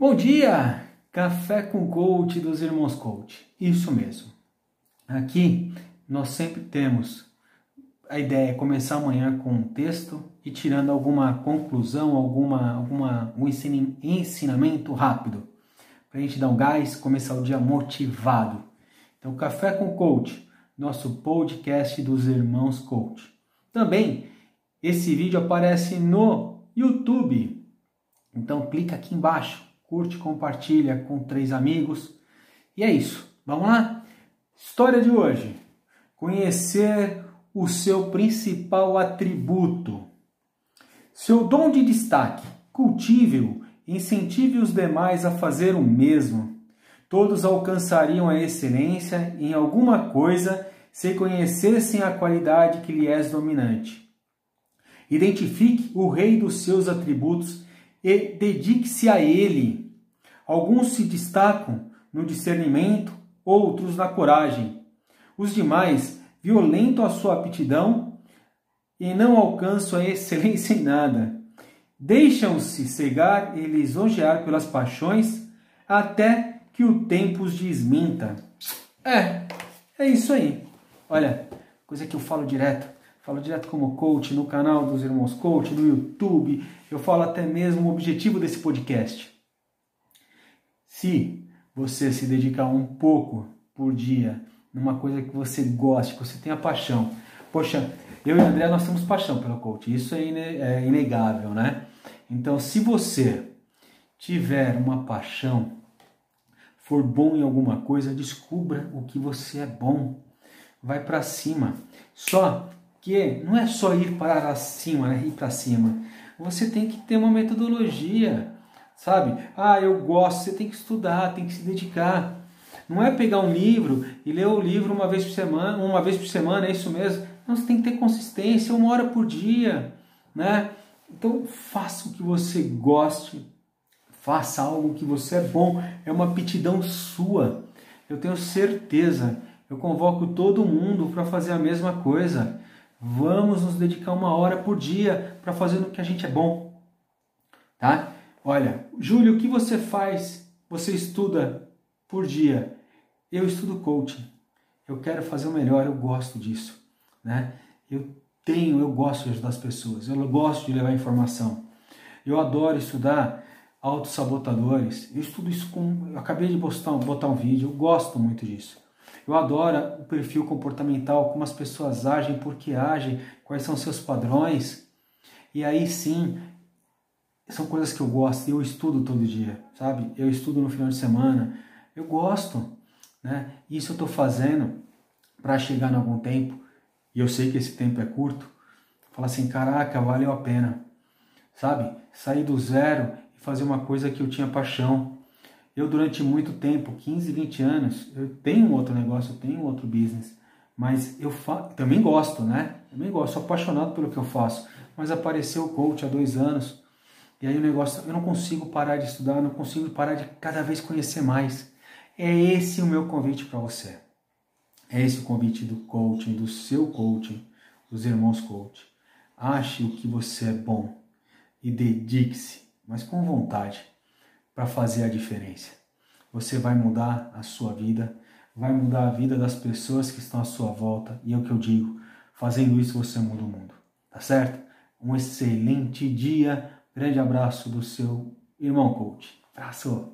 Bom dia! Café com coach dos irmãos coach. Isso mesmo. Aqui nós sempre temos a ideia é começar amanhã com um texto e tirando alguma conclusão, alguma, alguma um ensinamento rápido para a gente dar um gás, começar o dia motivado. Então, Café com Coach, nosso podcast dos irmãos coach. Também esse vídeo aparece no YouTube. Então clica aqui embaixo curte, compartilha com três amigos. E é isso. Vamos lá? História de hoje: conhecer o seu principal atributo. Seu dom de destaque, cultive-o, incentive os demais a fazer o mesmo. Todos alcançariam a excelência em alguma coisa se conhecessem a qualidade que lhe és dominante. Identifique o rei dos seus atributos e dedique-se a ele. Alguns se destacam no discernimento, outros na coragem. Os demais violentam a sua aptidão e não alcançam a excelência em nada. Deixam-se cegar e lisonjear pelas paixões até que o tempo os desminta. É, é isso aí. Olha, coisa que eu falo direto falo direto como coach no canal dos Irmãos Coach, no YouTube, eu falo até mesmo o objetivo desse podcast. Se você se dedicar um pouco por dia numa coisa que você goste, que você tenha paixão. Poxa, eu e o André nós temos paixão pelo coach, isso é, é inegável, né? Então, se você tiver uma paixão, for bom em alguma coisa, descubra o que você é bom. Vai para cima. Só que não é só ir para cima, né? ir para cima. Você tem que ter uma metodologia, sabe? Ah, eu gosto, você tem que estudar, tem que se dedicar. Não é pegar um livro e ler o livro uma vez por semana, uma vez por semana, é isso mesmo. Não, você tem que ter consistência, uma hora por dia, né? Então faça o que você goste, faça algo que você é bom, é uma aptidão sua. Eu tenho certeza. Eu convoco todo mundo para fazer a mesma coisa. Vamos nos dedicar uma hora por dia para fazer o que a gente é bom. Tá? Olha, Júlio, o que você faz? Você estuda por dia? Eu estudo coaching. Eu quero fazer o melhor, eu gosto disso. Né? Eu tenho, eu gosto de ajudar as pessoas, eu gosto de levar informação. Eu adoro estudar autossabotadores. Eu estudo isso com. Eu acabei de botar, botar um vídeo, eu gosto muito disso. Eu adoro o perfil comportamental, como as pessoas agem, por que agem, quais são seus padrões. E aí sim, são coisas que eu gosto eu estudo todo dia, sabe? Eu estudo no final de semana, eu gosto, né? Isso eu estou fazendo para chegar em algum tempo, e eu sei que esse tempo é curto, falar assim, caraca, valeu a pena, sabe? Sair do zero e fazer uma coisa que eu tinha paixão, eu, durante muito tempo, 15, 20 anos, eu tenho outro negócio, eu tenho outro business, mas eu também gosto, né? Também gosto, sou apaixonado pelo que eu faço. Mas apareceu o coach há dois anos, e aí o negócio, eu não consigo parar de estudar, não consigo parar de cada vez conhecer mais. É esse o meu convite para você. É esse o convite do coaching, do seu coaching, dos irmãos coach. Ache o que você é bom e dedique-se, mas com vontade para fazer a diferença. Você vai mudar a sua vida, vai mudar a vida das pessoas que estão à sua volta, e é o que eu digo, fazendo isso você muda o mundo. Tá certo? Um excelente dia. Grande abraço do seu irmão coach. Abraço.